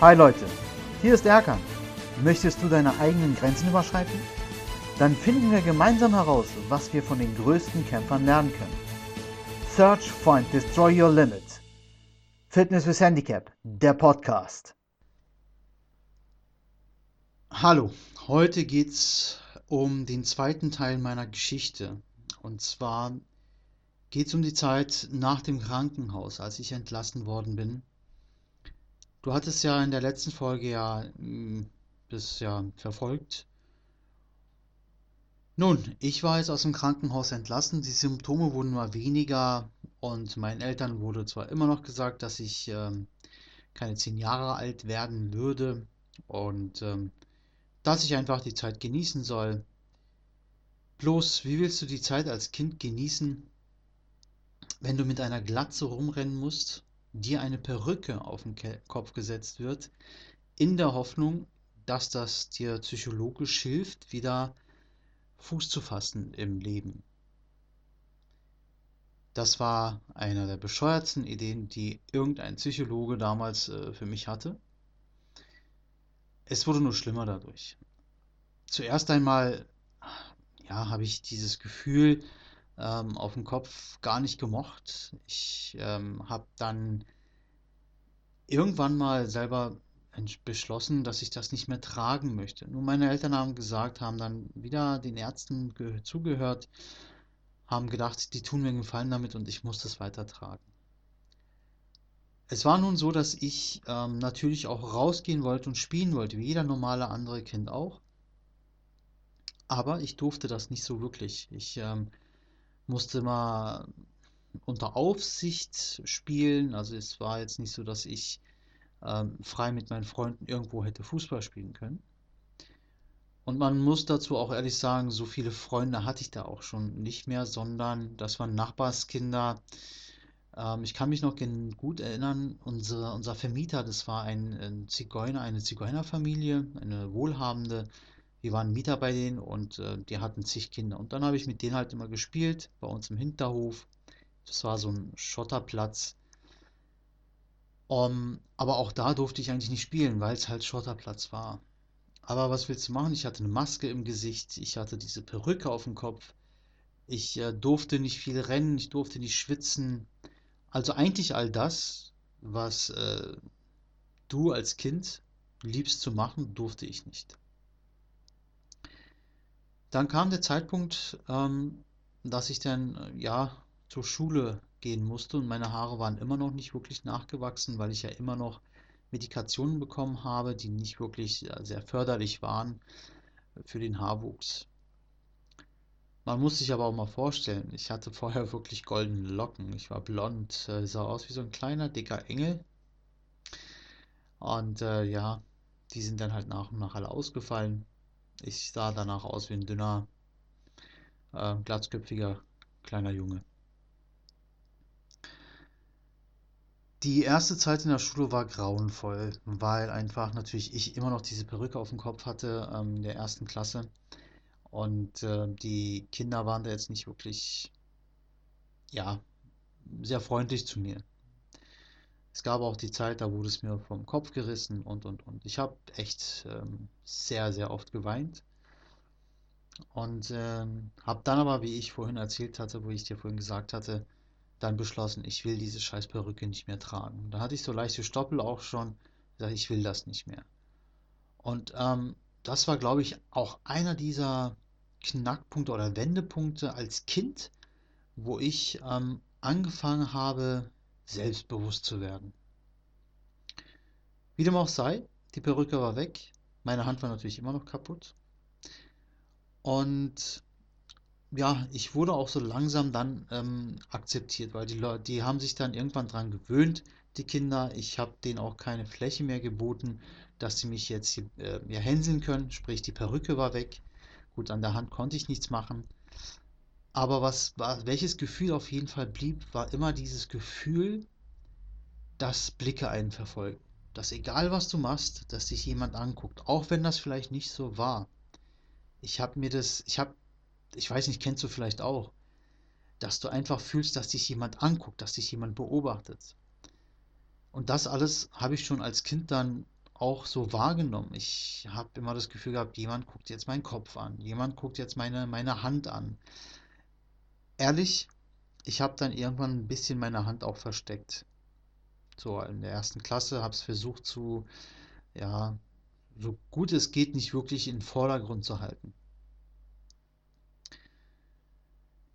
Hi Leute, hier ist Erkan. Möchtest du deine eigenen Grenzen überschreiten? Dann finden wir gemeinsam heraus, was wir von den größten Kämpfern lernen können. Search, Find, Destroy Your Limit. Fitness with Handicap, der Podcast. Hallo, heute geht's um den zweiten Teil meiner Geschichte. Und zwar geht es um die Zeit nach dem Krankenhaus, als ich entlassen worden bin. Du hattest ja in der letzten Folge ja hm, das ja verfolgt. Nun, ich war jetzt aus dem Krankenhaus entlassen. Die Symptome wurden mal weniger und meinen Eltern wurde zwar immer noch gesagt, dass ich ähm, keine zehn Jahre alt werden würde und ähm, dass ich einfach die Zeit genießen soll. Bloß, wie willst du die Zeit als Kind genießen, wenn du mit einer Glatze rumrennen musst, dir eine Perücke auf den Kopf gesetzt wird, in der Hoffnung, dass das dir psychologisch hilft, wieder Fuß zu fassen im Leben. Das war einer der bescheuertsten Ideen, die irgendein Psychologe damals äh, für mich hatte. Es wurde nur schlimmer dadurch. Zuerst einmal, ja, habe ich dieses Gefühl, ähm, auf dem Kopf gar nicht gemocht. Ich ähm, habe dann irgendwann mal selber beschlossen, dass ich das nicht mehr tragen möchte. Nur meine Eltern haben gesagt, haben dann wieder den Ärzten zugehört, haben gedacht, die tun mir einen Gefallen damit und ich muss das weitertragen. Es war nun so, dass ich ähm, natürlich auch rausgehen wollte und spielen wollte, wie jeder normale andere Kind auch. Aber ich durfte das nicht so wirklich. Ich ähm, musste mal unter Aufsicht spielen. Also es war jetzt nicht so, dass ich ähm, frei mit meinen Freunden irgendwo hätte Fußball spielen können. Und man muss dazu auch ehrlich sagen, so viele Freunde hatte ich da auch schon nicht mehr, sondern das waren Nachbarskinder. Ähm, ich kann mich noch gut erinnern, unsere, unser Vermieter, das war ein, ein Zigeuner, eine Zigeunerfamilie, eine wohlhabende wir waren Mieter bei denen und äh, die hatten zig Kinder. Und dann habe ich mit denen halt immer gespielt, bei uns im Hinterhof. Das war so ein Schotterplatz. Um, aber auch da durfte ich eigentlich nicht spielen, weil es halt Schotterplatz war. Aber was willst du machen? Ich hatte eine Maske im Gesicht, ich hatte diese Perücke auf dem Kopf. Ich äh, durfte nicht viel rennen, ich durfte nicht schwitzen. Also eigentlich all das, was äh, du als Kind liebst zu machen, durfte ich nicht. Dann kam der Zeitpunkt, ähm, dass ich dann äh, ja zur Schule gehen musste und meine Haare waren immer noch nicht wirklich nachgewachsen, weil ich ja immer noch Medikationen bekommen habe, die nicht wirklich sehr förderlich waren für den Haarwuchs. Man muss sich aber auch mal vorstellen, ich hatte vorher wirklich goldene Locken. Ich war blond, äh, sah aus wie so ein kleiner, dicker Engel. Und äh, ja, die sind dann halt nach und nach alle ausgefallen. Ich sah danach aus wie ein dünner, äh, glatzköpfiger kleiner Junge. Die erste Zeit in der Schule war grauenvoll, weil einfach natürlich ich immer noch diese Perücke auf dem Kopf hatte ähm, in der ersten Klasse. Und äh, die Kinder waren da jetzt nicht wirklich, ja, sehr freundlich zu mir. Es gab auch die Zeit, da wurde es mir vom Kopf gerissen und und und. Ich habe echt ähm, sehr, sehr oft geweint. Und ähm, habe dann aber, wie ich vorhin erzählt hatte, wo ich dir vorhin gesagt hatte, dann beschlossen, ich will diese scheiß Perücke nicht mehr tragen. Da hatte ich so leichte Stoppel auch schon, gesagt, ich will das nicht mehr. Und ähm, das war, glaube ich, auch einer dieser Knackpunkte oder Wendepunkte als Kind, wo ich ähm, angefangen habe, selbstbewusst zu werden. Wie dem auch sei, die Perücke war weg, meine Hand war natürlich immer noch kaputt. Und ja, ich wurde auch so langsam dann ähm, akzeptiert, weil die Leute, die haben sich dann irgendwann dran gewöhnt, die Kinder. Ich habe denen auch keine Fläche mehr geboten, dass sie mich jetzt hier, äh, hänseln können, sprich die Perücke war weg. Gut, an der Hand konnte ich nichts machen. Aber was war, welches Gefühl auf jeden Fall blieb, war immer dieses Gefühl, dass Blicke einen verfolgen. Dass egal was du machst, dass dich jemand anguckt, auch wenn das vielleicht nicht so war. Ich habe mir das, ich habe, ich weiß nicht, kennst du vielleicht auch, dass du einfach fühlst, dass dich jemand anguckt, dass dich jemand beobachtet. Und das alles habe ich schon als Kind dann auch so wahrgenommen. Ich habe immer das Gefühl gehabt, jemand guckt jetzt meinen Kopf an, jemand guckt jetzt meine, meine Hand an. Ehrlich, ich habe dann irgendwann ein bisschen meine Hand auch versteckt. So in der ersten Klasse habe es versucht zu, ja, so gut es geht, nicht wirklich in den Vordergrund zu halten.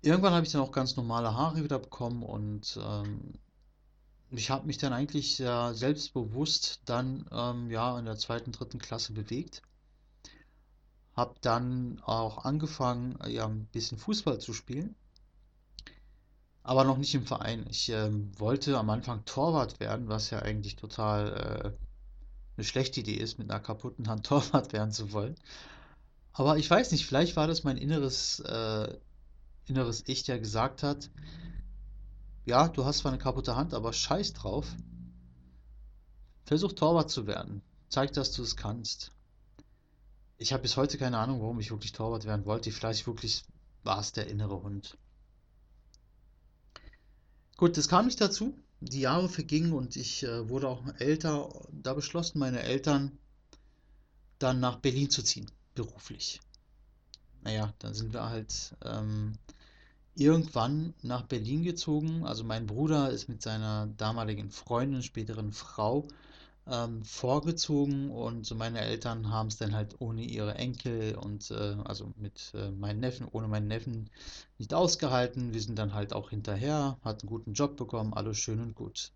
Irgendwann habe ich dann auch ganz normale Haare wieder bekommen und ähm, ich habe mich dann eigentlich sehr selbstbewusst dann ähm, ja in der zweiten, dritten Klasse bewegt. Habe dann auch angefangen, ja, ein bisschen Fußball zu spielen, aber noch nicht im Verein. Ich ähm, wollte am Anfang Torwart werden, was ja eigentlich total äh, eine schlechte Idee ist, mit einer kaputten Hand Torwart werden zu wollen. Aber ich weiß nicht, vielleicht war das mein inneres, äh, inneres Ich, der gesagt hat, ja, du hast zwar eine kaputte Hand, aber scheiß drauf. Versuch Torwart zu werden. Zeig, dass du es kannst. Ich habe bis heute keine Ahnung, warum ich wirklich Torwart werden wollte. Vielleicht wirklich war es der innere Hund. Gut, das kam nicht dazu. Die Jahre vergingen und ich äh, wurde auch älter. Da beschlossen meine Eltern, dann nach Berlin zu ziehen, beruflich. Naja, dann sind wir halt ähm, irgendwann nach Berlin gezogen. Also mein Bruder ist mit seiner damaligen Freundin, späteren Frau, ähm, vorgezogen und meine Eltern haben es dann halt ohne ihre Enkel und äh, also mit äh, meinen Neffen, ohne meinen Neffen nicht ausgehalten. Wir sind dann halt auch hinterher, hatten einen guten Job bekommen, alles schön und gut.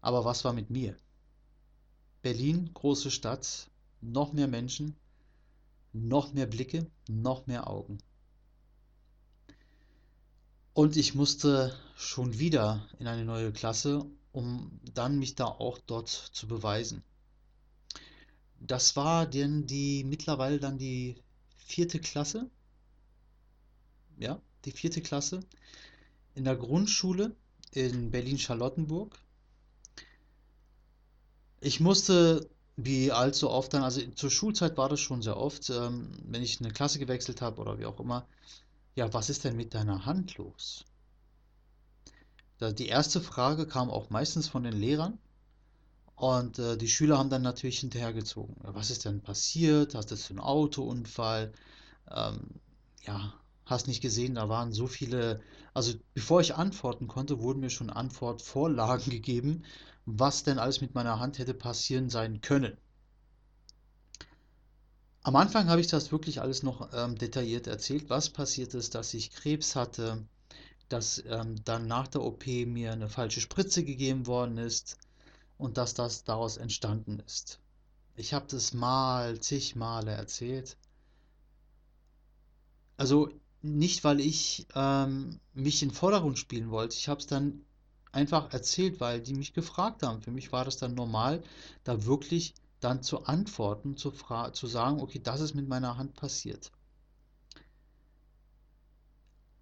Aber was war mit mir? Berlin, große Stadt, noch mehr Menschen, noch mehr Blicke, noch mehr Augen. Und ich musste schon wieder in eine neue Klasse, um dann mich da auch dort zu beweisen. Das war denn die mittlerweile dann die vierte Klasse. Ja, die vierte Klasse in der Grundschule in Berlin-Charlottenburg. Ich musste, wie allzu oft dann, also zur Schulzeit war das schon sehr oft, ähm, wenn ich eine Klasse gewechselt habe oder wie auch immer, ja, was ist denn mit deiner Hand los? Die erste Frage kam auch meistens von den Lehrern und äh, die Schüler haben dann natürlich hinterhergezogen. Was ist denn passiert? Hast du einen Autounfall? Ähm, ja, hast nicht gesehen, da waren so viele. Also bevor ich antworten konnte, wurden mir schon Antwortvorlagen gegeben, was denn alles mit meiner Hand hätte passieren sein können. Am Anfang habe ich das wirklich alles noch ähm, detailliert erzählt, was passiert ist, dass ich Krebs hatte, dass ähm, dann nach der OP mir eine falsche Spritze gegeben worden ist und dass das daraus entstanden ist. Ich habe das mal, zig Male erzählt. Also nicht, weil ich ähm, mich in den Vordergrund spielen wollte. Ich habe es dann einfach erzählt, weil die mich gefragt haben. Für mich war das dann normal, da wirklich dann zu antworten, zu, zu sagen, okay, das ist mit meiner Hand passiert.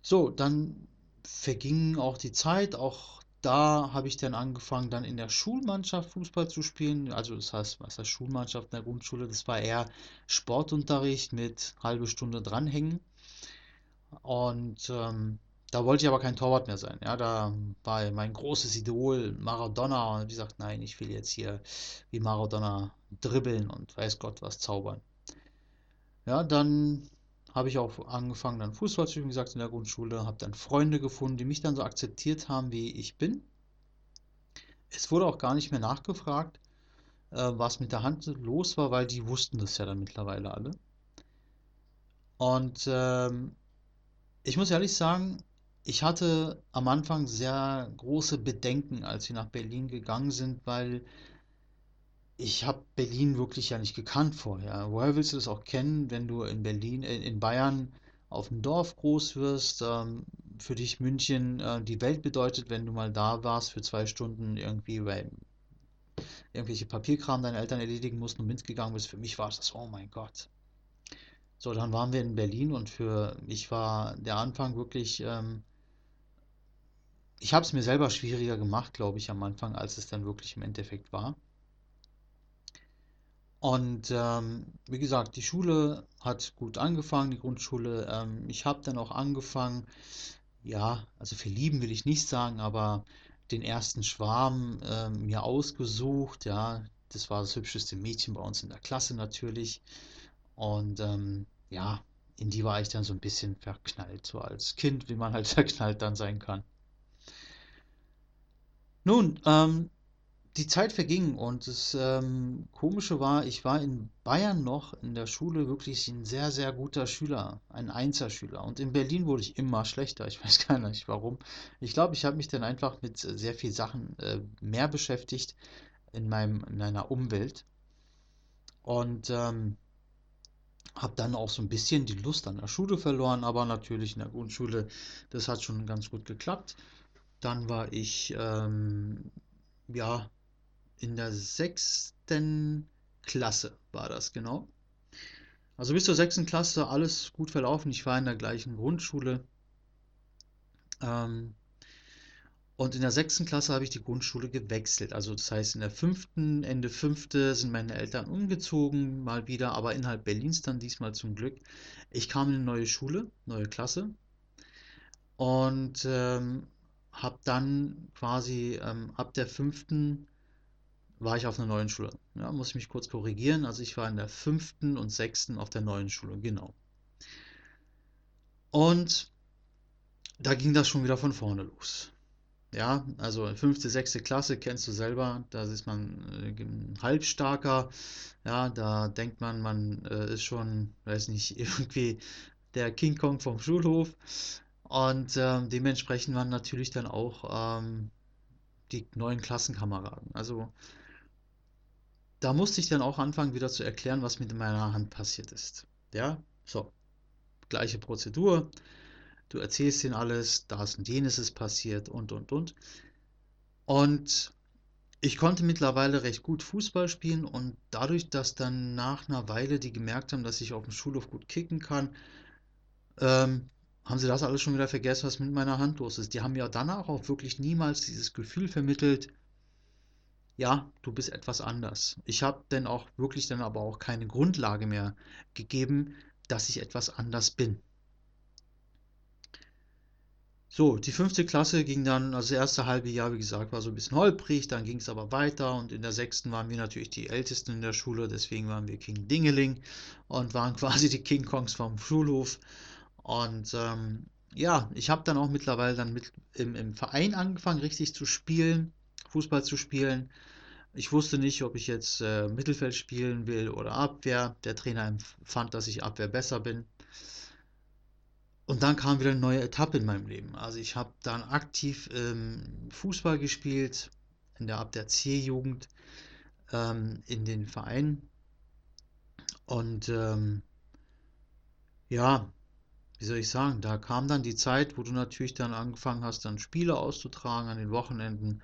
So, dann verging auch die Zeit, auch da habe ich dann angefangen, dann in der Schulmannschaft Fußball zu spielen. Also das heißt, was heißt Schulmannschaft in der Grundschule? Das war eher Sportunterricht mit halbe Stunde dranhängen. Und ähm, da wollte ich aber kein Torwart mehr sein. Ja, da war mein großes Idol Maradona und ich gesagt, nein, ich will jetzt hier wie Maradona dribbeln und weiß Gott was zaubern. Ja, dann habe ich auch angefangen, dann Fußball zu spielen, gesagt, in der Grundschule, habe dann Freunde gefunden, die mich dann so akzeptiert haben, wie ich bin. Es wurde auch gar nicht mehr nachgefragt, äh, was mit der Hand los war, weil die wussten das ja dann mittlerweile alle. Und ähm, ich muss ehrlich sagen, ich hatte am Anfang sehr große Bedenken, als wir nach Berlin gegangen sind, weil ich habe Berlin wirklich ja nicht gekannt vorher. Woher willst du das auch kennen, wenn du in Berlin, äh, in Bayern auf dem Dorf groß wirst? Ähm, für dich München äh, die Welt bedeutet, wenn du mal da warst für zwei Stunden irgendwie, weil irgendwelche Papierkram deine Eltern erledigen mussten und mitgegangen bist. Für mich war es das, oh mein Gott. So, dann waren wir in Berlin und für mich war der Anfang wirklich ähm, ich habe es mir selber schwieriger gemacht, glaube ich, am Anfang, als es dann wirklich im Endeffekt war. Und ähm, wie gesagt, die Schule hat gut angefangen, die Grundschule. Ähm, ich habe dann auch angefangen, ja, also verlieben will ich nicht sagen, aber den ersten Schwarm ähm, mir ausgesucht, ja, das war das hübscheste Mädchen bei uns in der Klasse natürlich. Und ähm, ja, in die war ich dann so ein bisschen verknallt, so als Kind, wie man halt verknallt dann sein kann. Nun, ähm, die Zeit verging und das ähm, Komische war, ich war in Bayern noch in der Schule wirklich ein sehr, sehr guter Schüler, ein Einserschüler. Und in Berlin wurde ich immer schlechter. Ich weiß gar nicht warum. Ich glaube, ich habe mich dann einfach mit sehr vielen Sachen äh, mehr beschäftigt in meinem, in meiner Umwelt. Und ähm, habe dann auch so ein bisschen die Lust an der Schule verloren, aber natürlich in der Grundschule, das hat schon ganz gut geklappt. Dann war ich, ähm, ja, in der sechsten Klasse war das genau. Also bis zur sechsten Klasse alles gut verlaufen. Ich war in der gleichen Grundschule. Ähm, und in der sechsten Klasse habe ich die Grundschule gewechselt. Also das heißt, in der fünften, Ende fünfte sind meine Eltern umgezogen, mal wieder, aber innerhalb Berlins dann diesmal zum Glück. Ich kam in eine neue Schule, neue Klasse und ähm, habe dann quasi ähm, ab der fünften war ich auf einer neuen Schule. Ja, muss ich mich kurz korrigieren. Also ich war in der fünften und sechsten auf der neuen Schule, genau. Und da ging das schon wieder von vorne los. Ja, also fünfte, sechste Klasse kennst du selber, da ist man äh, halbstarker, ja, da denkt man, man äh, ist schon, weiß nicht, irgendwie der King Kong vom Schulhof und ähm, dementsprechend waren natürlich dann auch ähm, die neuen Klassenkameraden. Also da musste ich dann auch anfangen, wieder zu erklären, was mit meiner Hand passiert ist. Ja, so. Gleiche Prozedur. Du erzählst ihnen alles, das und jenes ist passiert und, und, und. Und ich konnte mittlerweile recht gut Fußball spielen und dadurch, dass dann nach einer Weile die gemerkt haben, dass ich auf dem Schulhof gut kicken kann, ähm, haben sie das alles schon wieder vergessen, was mit meiner Hand los ist. Die haben mir danach auch wirklich niemals dieses Gefühl vermittelt, ja, du bist etwas anders. Ich habe dann auch wirklich dann aber auch keine Grundlage mehr gegeben, dass ich etwas anders bin. So, die fünfte Klasse ging dann, also das erste halbe Jahr, wie gesagt, war so ein bisschen holprig, dann ging es aber weiter und in der sechsten waren wir natürlich die Ältesten in der Schule, deswegen waren wir King Dingeling und waren quasi die King Kongs vom Schulhof. Und ähm, ja, ich habe dann auch mittlerweile dann mit im, im Verein angefangen, richtig zu spielen, Fußball zu spielen. Ich wusste nicht, ob ich jetzt äh, Mittelfeld spielen will oder Abwehr. Der Trainer fand, dass ich Abwehr besser bin. Und dann kam wieder eine neue Etappe in meinem Leben. Also ich habe dann aktiv ähm, Fußball gespielt, in der ab der C-Jugend, ähm, in den Vereinen. Und ähm, ja, wie soll ich sagen, da kam dann die Zeit, wo du natürlich dann angefangen hast, dann Spiele auszutragen an den Wochenenden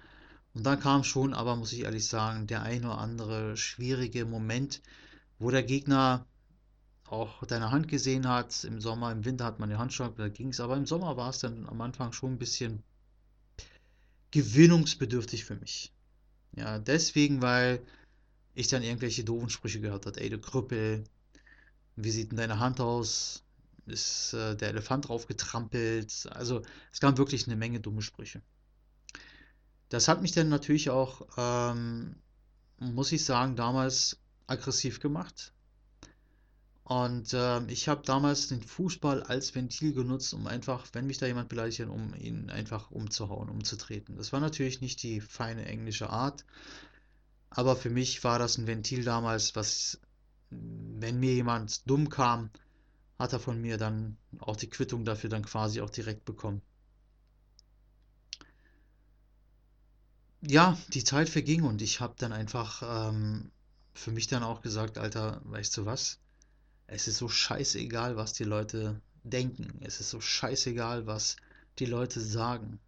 und dann kam schon, aber muss ich ehrlich sagen, der ein oder andere schwierige Moment, wo der Gegner auch deine Hand gesehen hat. Im Sommer, im Winter hat man die Hand schon, da ging es, aber im Sommer war es dann am Anfang schon ein bisschen gewinnungsbedürftig für mich. Ja, deswegen, weil ich dann irgendwelche doofen Sprüche gehört habe. Ey, du Krüppel, wie sieht denn deine Hand aus? Ist äh, der Elefant drauf getrampelt? Also, es gab wirklich eine Menge dumme Sprüche. Das hat mich dann natürlich auch, ähm, muss ich sagen, damals aggressiv gemacht. Und ähm, ich habe damals den Fußball als Ventil genutzt, um einfach, wenn mich da jemand beleidigt um ihn einfach umzuhauen, umzutreten. Das war natürlich nicht die feine englische Art, aber für mich war das ein Ventil damals, was, wenn mir jemand dumm kam, hat er von mir dann auch die Quittung dafür dann quasi auch direkt bekommen. Ja, die Zeit verging und ich habe dann einfach ähm, für mich dann auch gesagt, Alter, weißt du was? Es ist so scheißegal, was die Leute denken. Es ist so scheißegal, was die Leute sagen.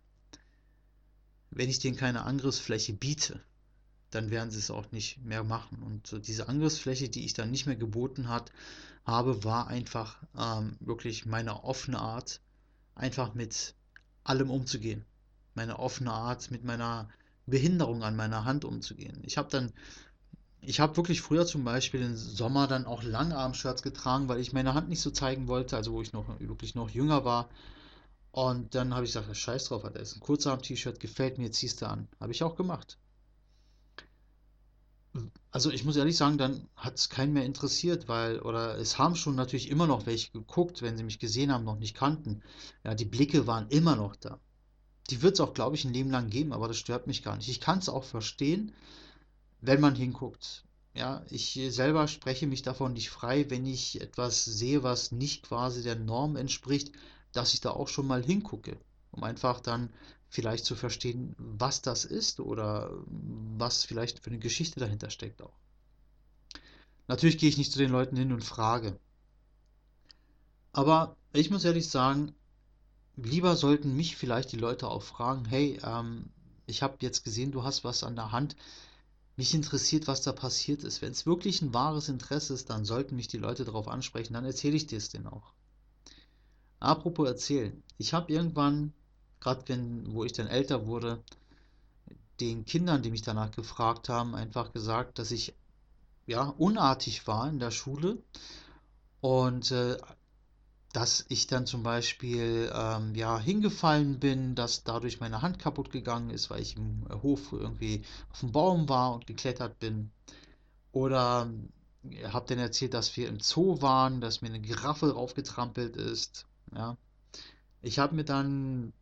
Wenn ich denen keine Angriffsfläche biete, dann werden sie es auch nicht mehr machen. Und diese Angriffsfläche, die ich dann nicht mehr geboten hat, habe, war einfach ähm, wirklich meine offene Art, einfach mit allem umzugehen. Meine offene Art, mit meiner Behinderung an meiner Hand umzugehen. Ich habe dann, ich habe wirklich früher zum Beispiel im Sommer dann auch Langarm-Shirts getragen, weil ich meine Hand nicht so zeigen wollte, also wo ich noch wirklich noch jünger war. Und dann habe ich gesagt, scheiß drauf, Alter, ist ein Kurzarm-T-Shirt, gefällt mir, ziehst du an. Habe ich auch gemacht. also ich muss ehrlich sagen, dann hat es keinen mehr interessiert, weil, oder es haben schon natürlich immer noch welche geguckt, wenn sie mich gesehen haben, noch nicht kannten. Ja, die Blicke waren immer noch da. Die wird es auch, glaube ich, ein Leben lang geben, aber das stört mich gar nicht. Ich kann es auch verstehen, wenn man hinguckt. Ja, ich selber spreche mich davon nicht frei, wenn ich etwas sehe, was nicht quasi der Norm entspricht, dass ich da auch schon mal hingucke, um einfach dann vielleicht zu verstehen, was das ist oder was vielleicht für eine Geschichte dahinter steckt auch. Natürlich gehe ich nicht zu den Leuten hin und frage. Aber ich muss ehrlich sagen, lieber sollten mich vielleicht die Leute auch fragen, hey, ähm, ich habe jetzt gesehen, du hast was an der Hand. Mich interessiert, was da passiert ist. Wenn es wirklich ein wahres Interesse ist, dann sollten mich die Leute darauf ansprechen, dann erzähle ich dir es denen auch. Apropos erzählen. Ich habe irgendwann gerade wenn, wo ich dann älter wurde, den Kindern, die mich danach gefragt haben, einfach gesagt, dass ich ja unartig war in der Schule und äh, dass ich dann zum Beispiel ähm, ja hingefallen bin, dass dadurch meine Hand kaputt gegangen ist, weil ich im Hof irgendwie auf dem Baum war und geklettert bin. Oder äh, habe dann erzählt, dass wir im Zoo waren, dass mir eine Giraffe raufgetrampelt ist. Ja. Ich habe mir dann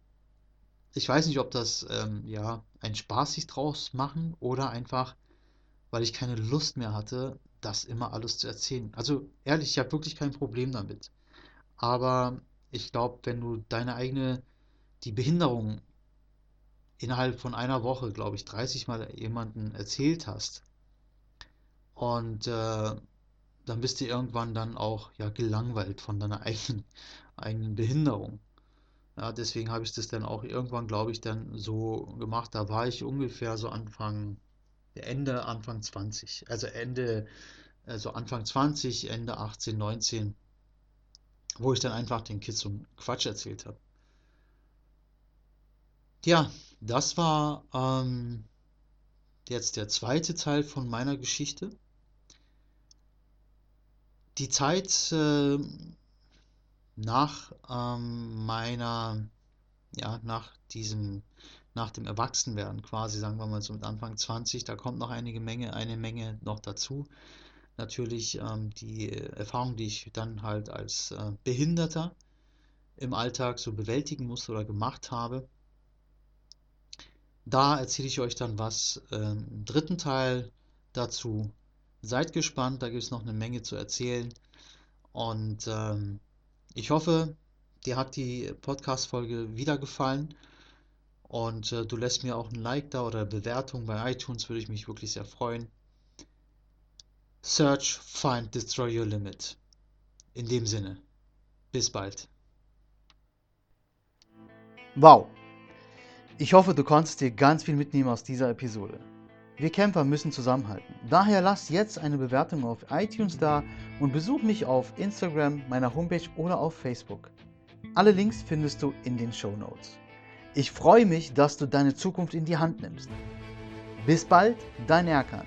ich weiß nicht, ob das ähm, ja ein Spaß sich draus machen oder einfach, weil ich keine Lust mehr hatte, das immer alles zu erzählen. Also ehrlich, ich habe wirklich kein Problem damit. Aber ich glaube, wenn du deine eigene, die Behinderung innerhalb von einer Woche, glaube ich, 30 Mal jemanden erzählt hast und äh, dann bist du irgendwann dann auch ja gelangweilt von deiner eigenen, eigenen Behinderung. Ja, deswegen habe ich das dann auch irgendwann, glaube ich, dann so gemacht. Da war ich ungefähr so Anfang, Ende, Anfang 20. Also Ende, also Anfang 20, Ende 18, 19, wo ich dann einfach den Kids so Quatsch erzählt habe. Ja, das war ähm, jetzt der zweite Teil von meiner Geschichte. Die Zeit äh, nach ähm, meiner, ja, nach diesem, nach dem Erwachsenwerden quasi, sagen wir mal so mit Anfang 20, da kommt noch einige Menge, eine Menge noch dazu. Natürlich ähm, die Erfahrung, die ich dann halt als äh, Behinderter im Alltag so bewältigen musste oder gemacht habe. Da erzähle ich euch dann was ähm, im dritten Teil dazu. Seid gespannt, da gibt es noch eine Menge zu erzählen. Und ähm, ich hoffe, dir hat die Podcast-Folge wieder gefallen und äh, du lässt mir auch ein Like da oder Bewertung bei iTunes, würde ich mich wirklich sehr freuen. Search, find, destroy your limit. In dem Sinne, bis bald. Wow! Ich hoffe, du konntest dir ganz viel mitnehmen aus dieser Episode. Wir Kämpfer müssen zusammenhalten. Daher lass jetzt eine Bewertung auf iTunes da und besuch mich auf Instagram, meiner Homepage oder auf Facebook. Alle Links findest du in den Show Notes. Ich freue mich, dass du deine Zukunft in die Hand nimmst. Bis bald, dein Erkan.